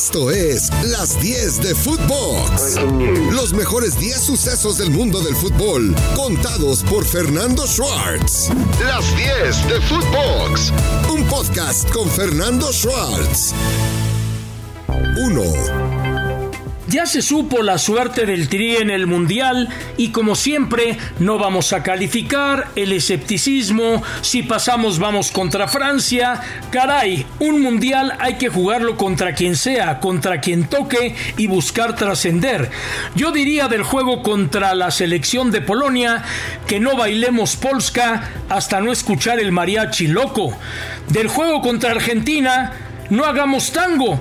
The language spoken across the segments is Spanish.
Esto es Las 10 de Footbox. Los mejores 10 sucesos del mundo del fútbol, contados por Fernando Schwartz. Las 10 de Footbox. Un podcast con Fernando Schwartz. 1. Ya se supo la suerte del Tri en el Mundial y como siempre no vamos a calificar el escepticismo, si pasamos vamos contra Francia, caray, un Mundial hay que jugarlo contra quien sea, contra quien toque y buscar trascender. Yo diría del juego contra la selección de Polonia que no bailemos Polska hasta no escuchar el mariachi loco. Del juego contra Argentina no hagamos tango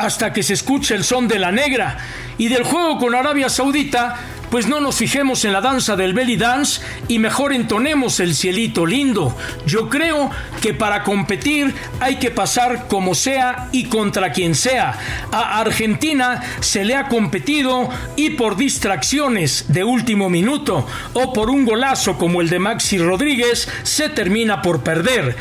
hasta que se escuche el son de la negra. Y del juego con Arabia Saudita pues no nos fijemos en la danza del belly dance y mejor entonemos el cielito lindo. Yo creo que para competir hay que pasar como sea y contra quien sea. A Argentina se le ha competido y por distracciones de último minuto o por un golazo como el de Maxi Rodríguez se termina por perder.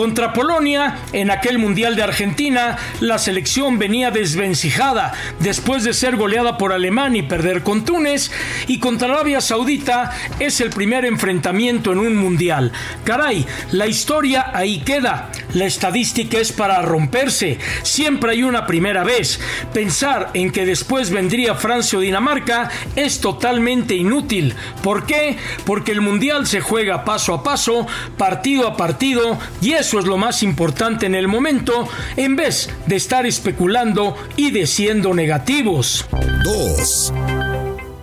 Contra Polonia, en aquel Mundial de Argentina, la selección venía desvencijada después de ser goleada por Alemania y perder con Túnez y contra Arabia Saudita es el primer enfrentamiento en un mundial. Caray, la historia ahí queda. La estadística es para romperse. Siempre hay una primera vez. Pensar en que después vendría Francia o Dinamarca es totalmente inútil. ¿Por qué? Porque el mundial se juega paso a paso, partido a partido, y eso es lo más importante en el momento, en vez de estar especulando y diciendo negativos. 2.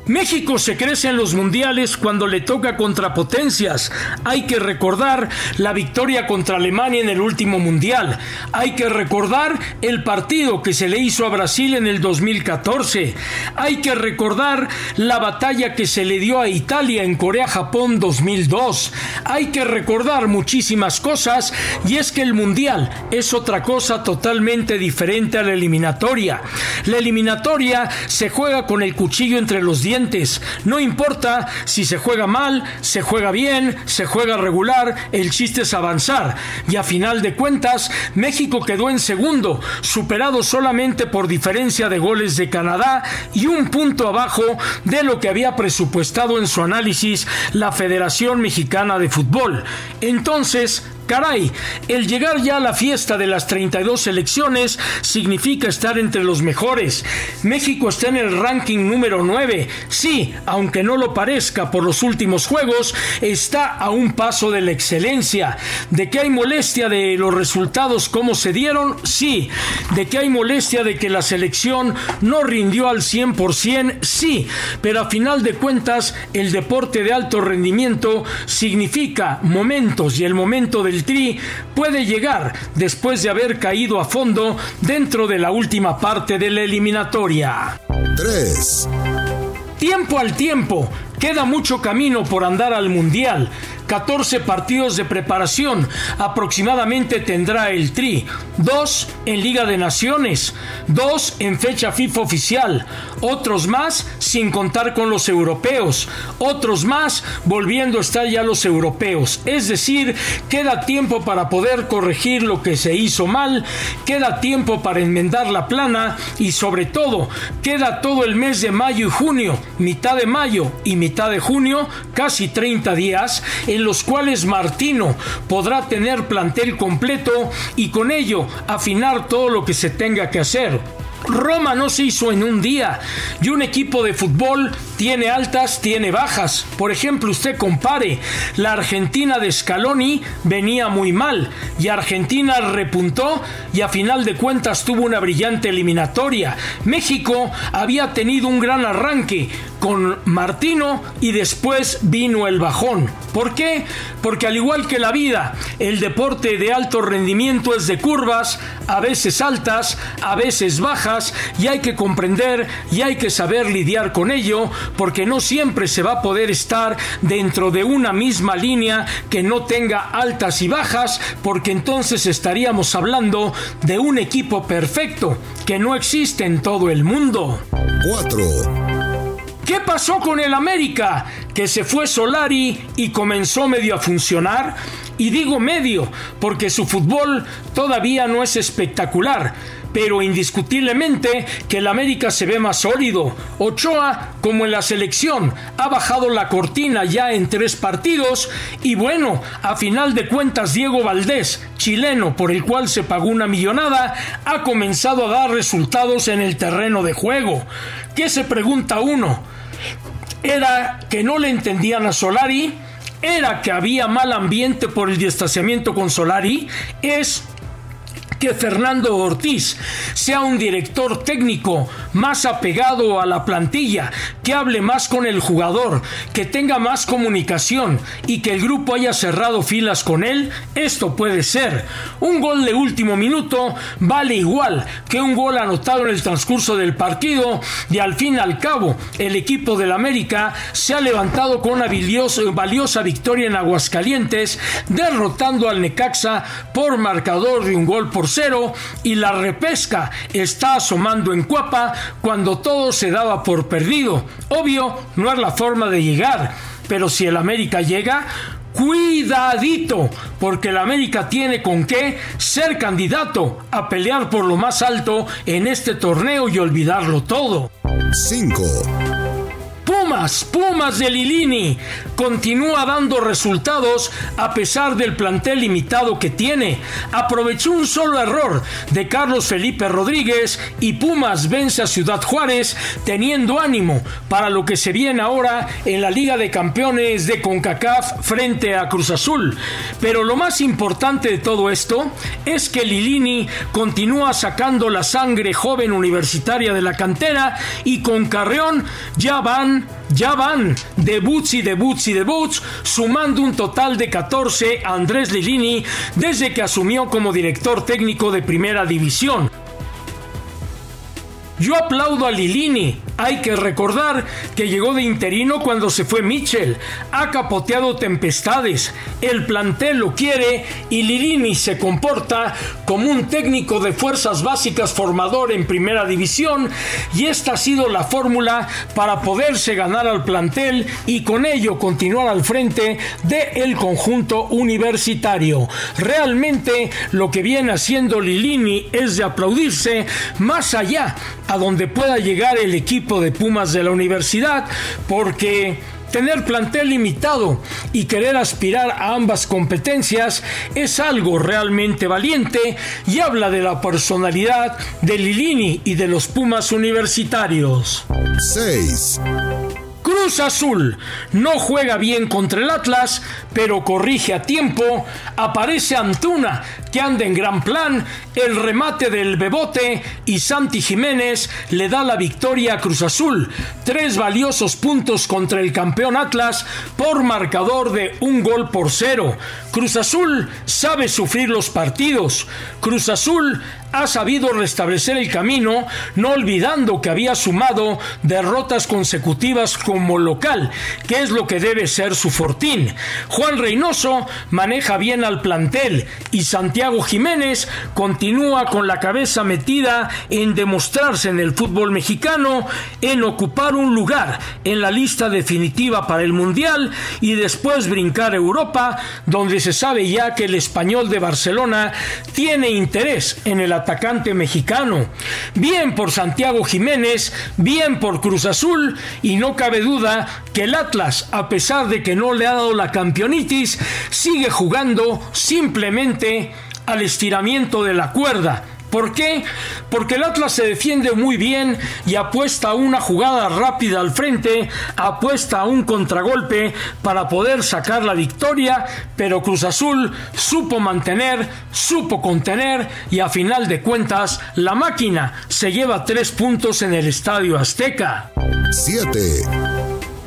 México se crece en los mundiales cuando le toca contra potencias. Hay que recordar la victoria contra Alemania en el último mundial. Hay que recordar el partido que se le hizo a Brasil en el 2014. Hay que recordar la batalla que se le dio a Italia en Corea-Japón 2002. Hay que recordar muchísimas cosas y es que el mundial es otra cosa totalmente diferente a la eliminatoria. La eliminatoria se juega con el cuchillo entre los dientes no importa si se juega mal, se juega bien, se juega regular, el chiste es avanzar. Y a final de cuentas, México quedó en segundo, superado solamente por diferencia de goles de Canadá y un punto abajo de lo que había presupuestado en su análisis la Federación Mexicana de Fútbol. Entonces, Caray, el llegar ya a la fiesta de las 32 selecciones significa estar entre los mejores. México está en el ranking número 9. Sí, aunque no lo parezca por los últimos juegos, está a un paso de la excelencia. ¿De que hay molestia de los resultados como se dieron? Sí. ¿De que hay molestia de que la selección no rindió al 100%? Sí. Pero a final de cuentas, el deporte de alto rendimiento significa momentos y el momento del el Tri puede llegar después de haber caído a fondo dentro de la última parte de la eliminatoria. 3. Tiempo al tiempo, queda mucho camino por andar al Mundial. 14 partidos de preparación aproximadamente tendrá el Tri, 2 en Liga de Naciones, 2 en fecha FIFA oficial, otros más sin contar con los europeos, otros más volviendo a estar ya los europeos. Es decir, queda tiempo para poder corregir lo que se hizo mal, queda tiempo para enmendar la plana y sobre todo queda todo el mes de mayo y junio, mitad de mayo y mitad de junio, casi 30 días, los cuales Martino podrá tener plantel completo y con ello afinar todo lo que se tenga que hacer. Roma no se hizo en un día y un equipo de fútbol tiene altas, tiene bajas. Por ejemplo, usted compare, la Argentina de Scaloni venía muy mal y Argentina repuntó y a final de cuentas tuvo una brillante eliminatoria. México había tenido un gran arranque con Martino y después vino el bajón. ¿Por qué? Porque al igual que la vida, el deporte de alto rendimiento es de curvas, a veces altas, a veces bajas, y hay que comprender y hay que saber lidiar con ello, porque no siempre se va a poder estar dentro de una misma línea que no tenga altas y bajas, porque entonces estaríamos hablando de un equipo perfecto que no existe en todo el mundo. 4. ¿Qué pasó con el América? Que se fue Solari y comenzó medio a funcionar. Y digo medio, porque su fútbol todavía no es espectacular pero indiscutiblemente que el América se ve más sólido. Ochoa, como en la selección, ha bajado la cortina ya en tres partidos y bueno, a final de cuentas Diego Valdés, chileno por el cual se pagó una millonada, ha comenzado a dar resultados en el terreno de juego. ¿Qué se pregunta uno? ¿Era que no le entendían a Solari? ¿Era que había mal ambiente por el distanciamiento con Solari? ¿Es que Fernando Ortiz sea un director técnico más apegado a la plantilla, que hable más con el jugador, que tenga más comunicación y que el grupo haya cerrado filas con él, esto puede ser. Un gol de último minuto vale igual que un gol anotado en el transcurso del partido y al fin y al cabo el equipo del América se ha levantado con una valiosa victoria en Aguascalientes, derrotando al Necaxa por marcador de un gol por cero y la repesca está asomando en Cuapa cuando todo se daba por perdido. Obvio, no es la forma de llegar, pero si el América llega, cuidadito, porque el América tiene con qué ser candidato a pelear por lo más alto en este torneo y olvidarlo todo. 5. Pumas, Pumas de Lilini, continúa dando resultados a pesar del plantel limitado que tiene. Aprovechó un solo error de Carlos Felipe Rodríguez y Pumas vence a Ciudad Juárez teniendo ánimo para lo que se viene ahora en la Liga de Campeones de CONCACAF frente a Cruz Azul. Pero lo más importante de todo esto es que Lilini continúa sacando la sangre joven universitaria de la cantera y con Carreón ya van ya van debuts y debuts y debuts, sumando un total de 14 a Andrés Lilini desde que asumió como director técnico de Primera División. Yo aplaudo a Lilini. Hay que recordar que llegó de interino cuando se fue Mitchell. Ha capoteado tempestades. El plantel lo quiere y Lilini se comporta como un técnico de fuerzas básicas formador en primera división y esta ha sido la fórmula para poderse ganar al plantel y con ello continuar al frente del el conjunto universitario. Realmente lo que viene haciendo Lilini es de aplaudirse más allá a donde pueda llegar el equipo de Pumas de la universidad, porque tener plantel limitado y querer aspirar a ambas competencias es algo realmente valiente y habla de la personalidad de Lilini y de los Pumas universitarios. 6. Cruz Azul no juega bien contra el Atlas, pero corrige a tiempo. Aparece Antuna, que anda en gran plan. El remate del Bebote y Santi Jiménez le da la victoria a Cruz Azul. Tres valiosos puntos contra el campeón Atlas por marcador de un gol por cero. Cruz Azul sabe sufrir los partidos. Cruz Azul ha sabido restablecer el camino, no olvidando que había sumado derrotas consecutivas como local, que es lo que debe ser su fortín. Juan Reynoso maneja bien al plantel y Santiago Jiménez continúa con la cabeza metida en demostrarse en el fútbol mexicano, en ocupar un lugar en la lista definitiva para el Mundial y después brincar a Europa, donde se sabe ya que el español de Barcelona tiene interés en el atacante mexicano. Bien por Santiago Jiménez, bien por Cruz Azul y no cabe duda que el Atlas, a pesar de que no le ha dado la campeonitis, sigue jugando simplemente al estiramiento de la cuerda ¿Por qué? Porque el Atlas se defiende muy bien y apuesta a una jugada rápida al frente, apuesta a un contragolpe para poder sacar la victoria, pero Cruz Azul supo mantener, supo contener y a final de cuentas la máquina se lleva tres puntos en el Estadio Azteca. 7.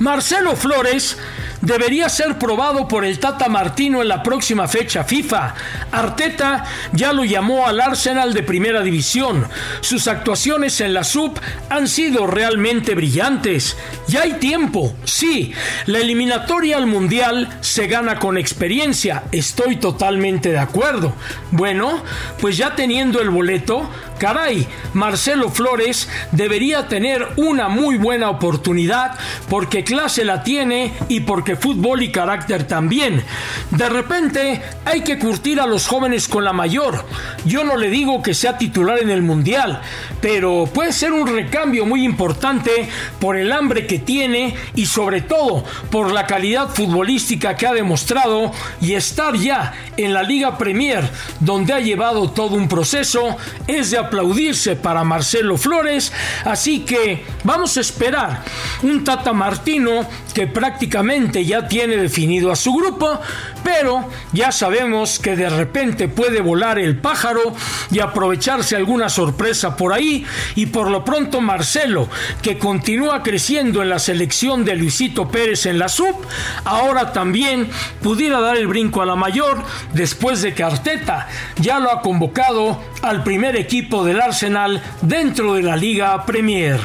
Marcelo Flores debería ser probado por el Tata Martino en la próxima fecha FIFA. Arteta ya lo llamó al Arsenal de primera división. Sus actuaciones en la sub han sido realmente brillantes. Ya hay tiempo, sí. La eliminatoria al Mundial se gana con experiencia. Estoy totalmente de acuerdo. Bueno, pues ya teniendo el boleto, caray, Marcelo Flores debería tener una muy buena oportunidad porque clase la tiene y porque fútbol y carácter también. De repente hay que curtir a los jóvenes con la mayor. Yo no le digo que sea titular en el Mundial, pero puede ser un recambio muy importante por el hambre que tiene y sobre todo por la calidad futbolística que ha demostrado y estar ya en la Liga Premier, donde ha llevado todo un proceso, es de aplaudirse para Marcelo Flores, así que vamos a esperar un Tata Martino que prácticamente ya tiene definido a su grupo, pero ya sabemos que de repente puede volar el pájaro y aprovecharse alguna sorpresa por ahí, y por lo pronto Marcelo, que continúa creciendo en la selección de Luisito Pérez en la sub, ahora también pudiera dar el brinco a la mayor después de que Arteta ya lo ha convocado al primer equipo del Arsenal dentro de la Liga Premier.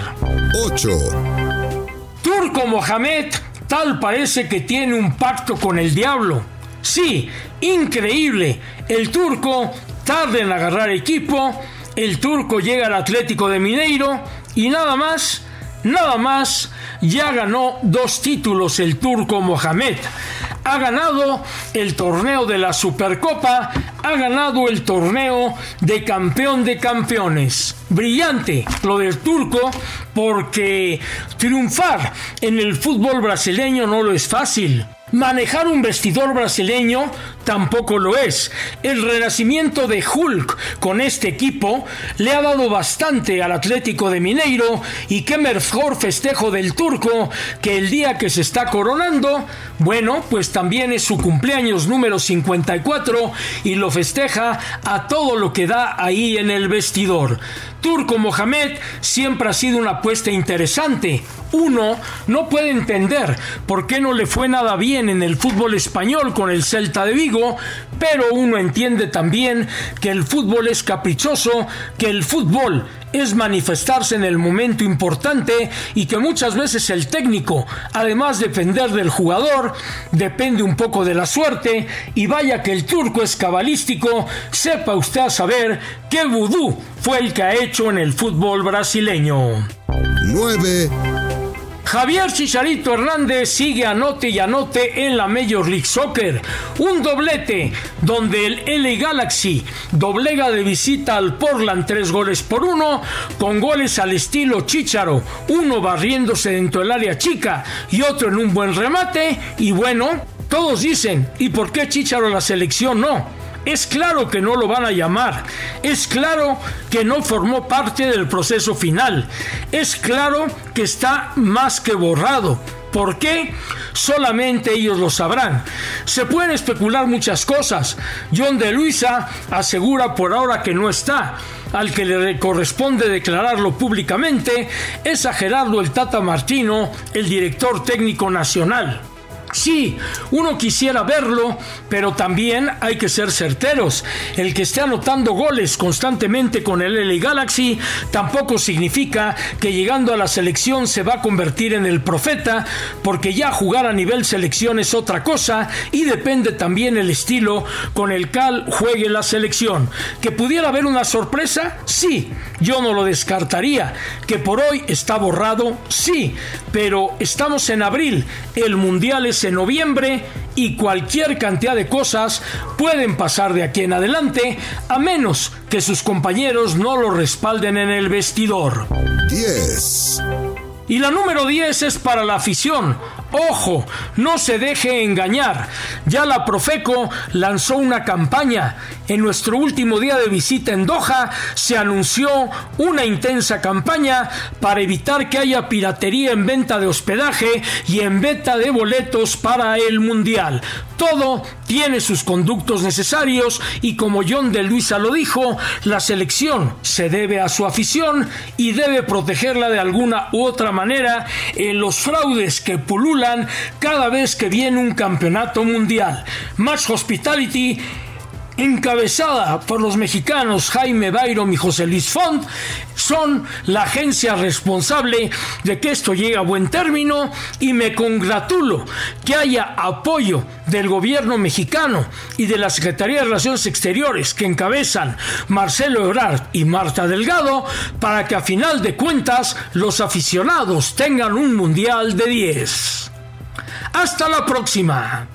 8. Turco Mohamed tal parece que tiene un pacto con el diablo. Sí, increíble. El turco tarda en agarrar equipo, el turco llega al Atlético de Mineiro y nada más, nada más, ya ganó dos títulos el turco Mohamed ha ganado el torneo de la Supercopa, ha ganado el torneo de campeón de campeones. Brillante lo del turco porque triunfar en el fútbol brasileño no lo es fácil. Manejar un vestidor brasileño tampoco lo es. El renacimiento de Hulk con este equipo le ha dado bastante al Atlético de Mineiro y qué mejor festejo del turco que el día que se está coronando. Bueno, pues también es su cumpleaños número 54 y lo festeja a todo lo que da ahí en el vestidor. Turco Mohamed siempre ha sido una apuesta interesante. Uno no puede entender por qué no le fue nada bien en el fútbol español con el Celta de Vigo, pero uno entiende también que el fútbol es caprichoso, que el fútbol es manifestarse en el momento importante y que muchas veces el técnico, además de depender del jugador, depende un poco de la suerte y vaya que el turco es cabalístico, sepa usted a saber qué vudú fue el que ha hecho en el fútbol brasileño. 9 Javier Chicharito Hernández sigue anote y anote en la Major League Soccer. Un doblete donde el LA Galaxy doblega de visita al Portland tres goles por uno, con goles al estilo Chicharo, uno barriéndose dentro del área chica y otro en un buen remate. Y bueno, todos dicen, ¿y por qué Chicharo la selección no? Es claro que no lo van a llamar. Es claro que no formó parte del proceso final. Es claro que está más que borrado. ¿Por qué? Solamente ellos lo sabrán. Se pueden especular muchas cosas. John de Luisa asegura por ahora que no está. Al que le corresponde declararlo públicamente es a Gerardo el Tata Martino, el director técnico nacional. Sí, uno quisiera verlo, pero también hay que ser certeros. El que esté anotando goles constantemente con el LA Galaxy tampoco significa que llegando a la selección se va a convertir en el profeta, porque ya jugar a nivel selección es otra cosa y depende también el estilo con el cual juegue la selección. ¿Que pudiera haber una sorpresa? Sí, yo no lo descartaría. ¿Que por hoy está borrado? Sí, pero estamos en abril, el Mundial es en noviembre y cualquier cantidad de cosas pueden pasar de aquí en adelante a menos que sus compañeros no lo respalden en el vestidor. 10. Y la número 10 es para la afición. Ojo, no se deje engañar. Ya la Profeco lanzó una campaña. En nuestro último día de visita en Doha se anunció una intensa campaña para evitar que haya piratería en venta de hospedaje y en venta de boletos para el Mundial. Todo tiene sus conductos necesarios y como John de Luisa lo dijo, la selección se debe a su afición y debe protegerla de alguna u otra manera en los fraudes que pululan cada vez que viene un campeonato mundial. Match Hospitality encabezada por los mexicanos Jaime Bayron y José Luis Font, son la agencia responsable de que esto llegue a buen término y me congratulo que haya apoyo del gobierno mexicano y de la Secretaría de Relaciones Exteriores que encabezan Marcelo Ebrard y Marta Delgado para que a final de cuentas los aficionados tengan un mundial de 10. Hasta la próxima.